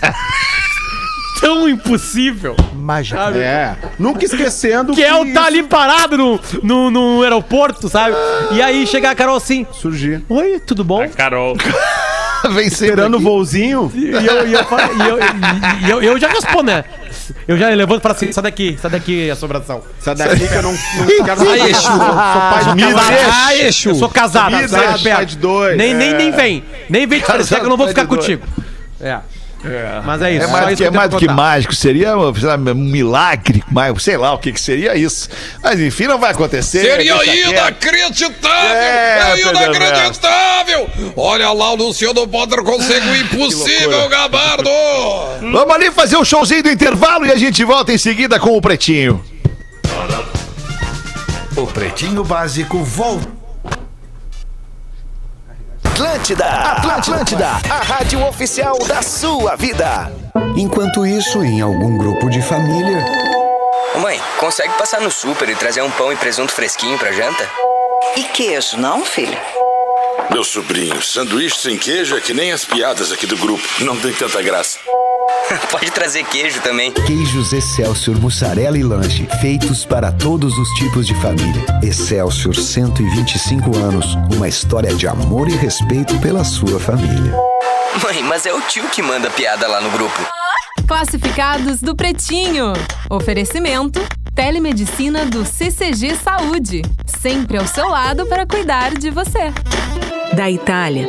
Tão impossível. Mágica. sabe? É. Nunca esquecendo Que é o tá ali parado no, no, no aeroporto, sabe? E aí chega a Carol assim: surgir. Oi, tudo bom? Carol. Vem Esperando o voozinho. E eu, e eu, falo- e eu, e eu, eu já respondo, né? Eu já levanto e falo assim: sai daqui, sai daqui, assombração. Sai daqui que eu não, não quero Ai, Exu. Sou pai de Me casado. Exu. Eu sou casado, Me sai de dois. Nem, nem, É. nem vem. Nem vem te parecer que eu não vou ficar contigo. É. Mas é isso. É só mais, isso do que, é mais do que mágico, seria sei lá, um milagre, mas sei lá o que, que seria isso. Mas enfim, não vai acontecer. Seria inacreditável! É, É, inacreditável! Olha lá, o Luciano Potter consegue o impossível, Gabardo! Vamos ali fazer um showzinho do intervalo e a gente volta em seguida com o Pretinho. O Pretinho Básico volta. Atlântida, Atlântida, a rádio oficial da sua vida. Enquanto isso, em algum grupo de família. Ô mãe, consegue passar no super e trazer um pão e presunto fresquinho pra janta? E queijo, não, filho? Meu sobrinho, sanduíche sem queijo é que nem as piadas aqui do grupo. Não tem tanta graça. Pode trazer queijo também. Queijos Excelsior, mussarela e lanche, feitos para todos os tipos de família. Excelsior, 125 anos, uma história de amor e respeito pela sua família. Mãe, mas é o tio que manda piada lá no grupo. Classificados do Pretinho. Oferecimento: Telemedicina do CCG Saúde. Sempre ao seu lado para cuidar de você. Da Itália,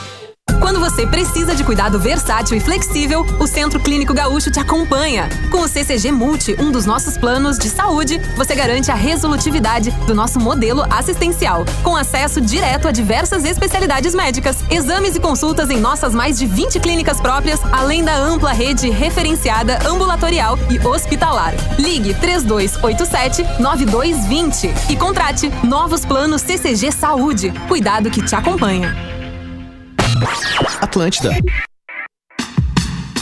Quando você precisa de cuidado versátil e flexível, o Centro Clínico Gaúcho te acompanha. Com o CCG Multi, um dos nossos planos de saúde, você garante a resolutividade do nosso modelo assistencial, com acesso direto a diversas especialidades médicas, exames e consultas em nossas mais de 20 clínicas próprias, além da ampla rede referenciada ambulatorial e hospitalar. Ligue 3287 9220 e contrate novos planos CCG Saúde. Cuidado que te acompanha. Atlântida.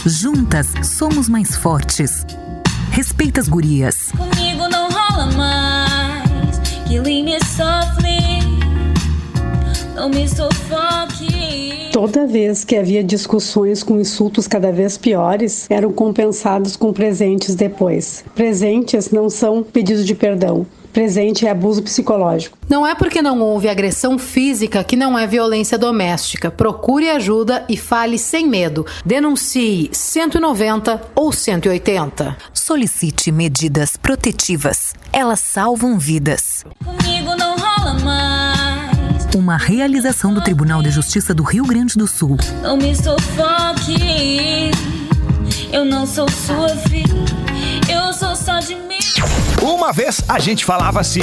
Juntas somos mais fortes. Respeita as gurias. Comigo não rola mais. Killing me softly. Não me sufoque. Toda vez que havia discussões com insultos cada vez piores, eram compensados com presentes depois. Presentes não são pedidos de perdão. Presente é abuso psicológico. Não é porque não houve agressão física que não é violência doméstica. Procure ajuda e fale sem medo. Denuncie 190 ou 180. Solicite medidas protetivas. Elas salvam vidas. Comigo não rola mais. Uma realização do Tribunal de Justiça do Rio Grande do Sul. Não me sufoque. Eu não sou sua filha. Só de mim. Uma vez a gente falava assim.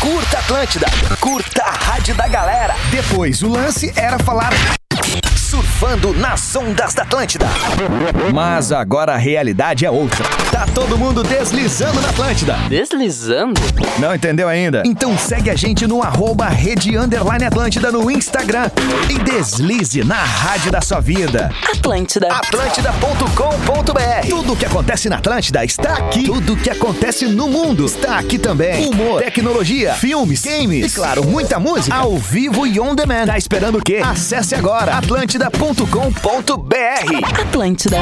Curta Atlântida, curta a rádio da galera. Depois o lance era falar surfando nas ondas da Atlântida. Mas agora a realidade é outra. Tá todo mundo deslizando na Atlântida. Deslizando? Não entendeu ainda? Então segue a gente no arroba Rede Underline Atlântida no Instagram e deslize na rádio da sua vida. Atlântida. Atlântida.com.br Tudo o que acontece na Atlântida está aqui. Tudo o que acontece no mundo está aqui também. Humor, tecnologia, filmes, games e, claro, muita música ao vivo e on demand. Tá esperando o quê? Acesse agora atlântida.com.br Atlântida.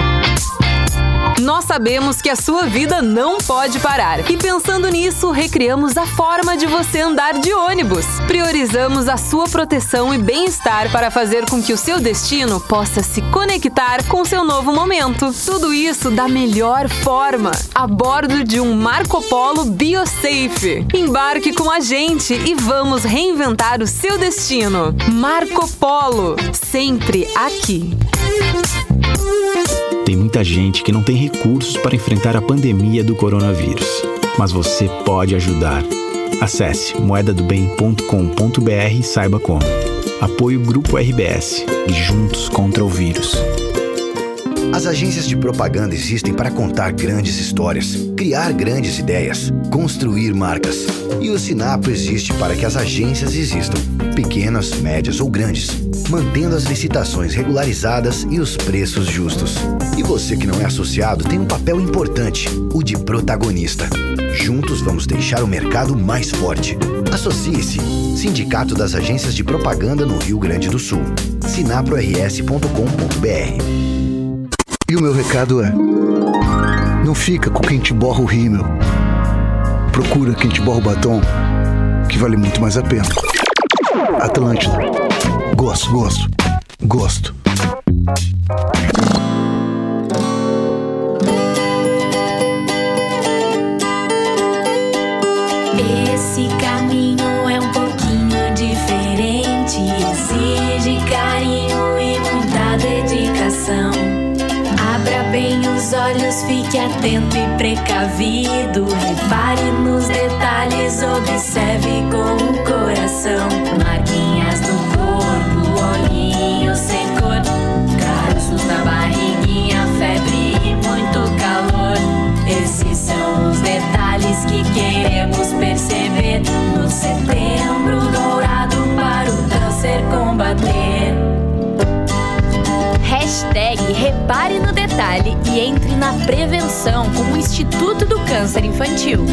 Nós sabemos que a sua vida não pode parar. E pensando nisso, recriamos a forma de você andar de ônibus. Priorizamos a sua proteção e bem-estar para fazer com que o seu destino possa se conectar com seu novo momento. Tudo isso da melhor forma, a bordo de um Marco Polo BioSafe. Embarque com a gente e vamos reinventar o seu destino. Marco Polo, sempre aqui. Tem muita gente que não tem recursos para enfrentar a pandemia do coronavírus. Mas você pode ajudar. Acesse moedadobem.com.br e saiba como. Apoio Grupo RBS e Juntos contra o Vírus. As agências de propaganda existem para contar grandes histórias, criar grandes ideias, construir marcas. E o Sinapro existe para que as agências existam, pequenas, médias ou grandes, mantendo as licitações regularizadas e os preços justos. E você que não é associado tem um papel importante, o de protagonista. Juntos vamos deixar o mercado mais forte. Associe-se. Sindicato das Agências de Propaganda no Rio Grande do Sul. sinaprors.com.br E o meu recado é: não fica com quem te borra o rímel. Procura quem te borra o batom, que vale muito mais a pena. Atlântida. Gosto, gosto, gosto. Atento e precavido. Repare nos detalhes, observe com o coração. Marquinhas no corpo, olhinhos sem cor, caroços na barriguinha, febre e muito calor. Esses são os detalhes que queremos perceber no setembro Hashtag Repare no Detalhe e entre na prevenção com o Instituto do Câncer Infantil.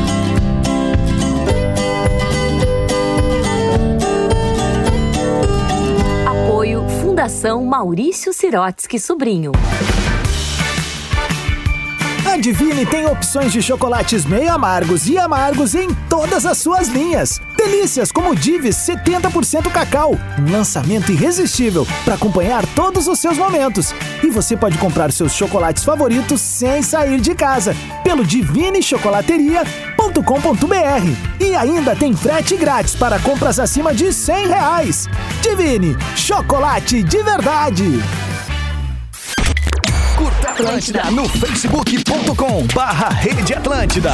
Apoio Fundação Maurício Sirotsky Sobrinho. A Divine tem opções de chocolates meio amargos e amargos em todas as suas linhas. Delícias como o Divis 70% cacau, um lançamento irresistível para acompanhar todos os seus momentos. E você pode comprar seus chocolates favoritos sem sair de casa pelo divinechocolateria.com.br e ainda tem frete grátis para compras acima de 100 reais. Divine, chocolate de verdade. Curta Atlântida no facebook.com barra Rede Atlântida.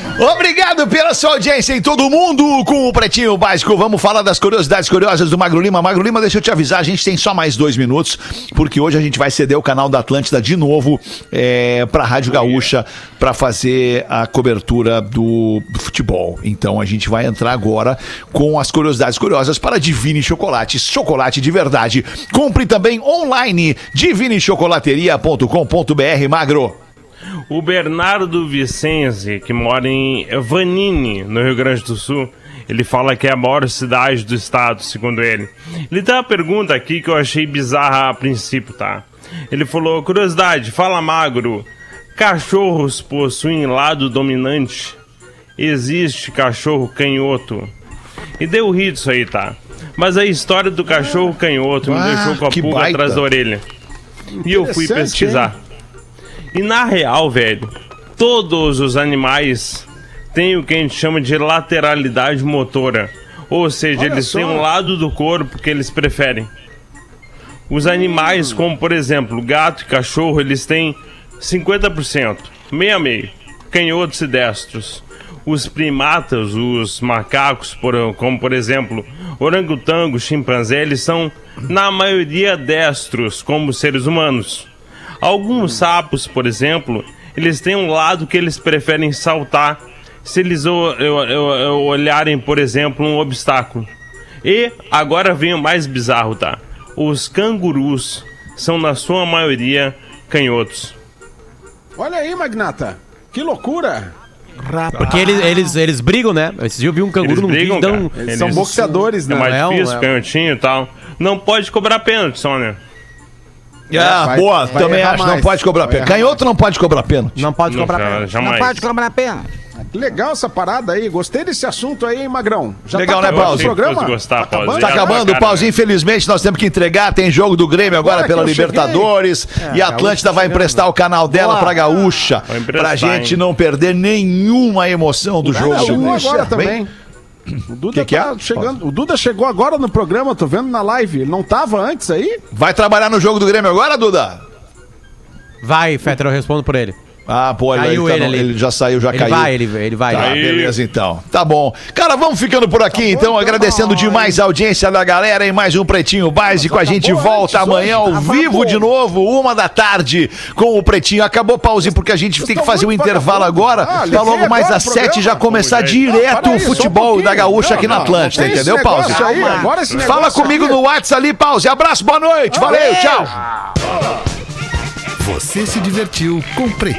Obrigado pela sua audiência em todo mundo com o Pretinho Básico. Vamos falar das curiosidades curiosas do Magro Lima. Magro Lima, deixa eu te avisar, a gente tem só mais dois minutos, porque hoje a gente vai ceder o canal da Atlântida de novo é, para a Rádio Gaúcha para fazer a cobertura do futebol. Então a gente vai entrar agora com as curiosidades curiosas para Divine Chocolates, chocolate de verdade. Compre também online divinechocolateria.com.br, Magro. O Bernardo Vicenzi, que mora em Vanini, no Rio Grande do Sul, ele fala que é a maior cidade do estado, segundo ele. Ele tem uma pergunta aqui que eu achei bizarra a princípio, tá? Ele falou: curiosidade, fala magro. Cachorros possuem lado dominante? Existe cachorro canhoto? E deu rir disso aí, tá? Mas a história do cachorro canhoto me Ah, deixou com a pulga baita. atrás da orelha. E eu fui pesquisar. E na real, velho, todos os animais têm o que a gente chama de lateralidade motora. Ou seja, Olha eles só. têm um lado do corpo que eles preferem. Os animais, como por exemplo, gato e cachorro, eles têm 50%. meio a meio, canhotos e destros. Os primatas, os macacos, por- como por exemplo orangotango, chimpanzé, eles são na maioria destros, como seres humanos. Alguns sapos, por exemplo, eles têm um lado que eles preferem saltar se eles olharem, por exemplo, um obstáculo. E agora vem o mais bizarro, tá? Os cangurus são, na sua maioria, canhotos. Olha aí, Magnata. Que loucura. Porque eles, eles, eles brigam, né? Esses dias eu vi um canguru Eles num brigam, vídeo, cara. dão... Eles- né? É mais Não, difícil, é. canhotinho e tal. Não pode cobrar pênalti, Sônia. Ah, vai- boa, vai também acho, não mais. pode cobrar Vai pênalti. Canhoto não pode cobrar pênalti. Não pode Não, cara, jamais. Não pode cobrar pena. Que legal essa parada aí. Gostei desse assunto aí, hein, Magrão. Já Legal, tá né, Pause? o programa? Gostar, Tá acabando? Tá acabando, Pause. Infelizmente, nós temos que entregar. Tem jogo do Grêmio agora Agora pela. Libertadores. É, e a Atlântida vai emprestar o canal dela Boa. pra Gaúcha. Pra gente hein? não perder nenhuma emoção do jogo. chegou agora Bem- também. O Duda Que que tá é? chegando. O Duda chegou agora no programa, tô vendo na live. Ele não tava antes aí? Vai trabalhar no jogo do Grêmio agora, Duda? Vai, Fetter, eu respondo por ele. Ah, pô, ele, Caiu tá ele no- ali. ele já saiu, já Ele caiu. vai, ele- ele vai. Tá, beleza, então. Tá bom. Cara, vamos ficando por aqui, então, agradecendo demais a audiência da galera em mais um Pretinho Básico. A gente volta amanhã ao vivo de novo, uma da tarde, com o Pretinho. Acabou pause, porque a gente tem que fazer um intervalo agora, Ah, pra liguei logo mais às sete já começar Não, direto o um futebol pouquinho. da Gaúcha Não, aqui na não, Atlântida, tem esse entendeu, Pause? negócio aí, agora esse Fala comigo no WhatsApp ali, Pause. Abraço, boa noite. Valeu, tchau. Você se divertiu com Pretinho.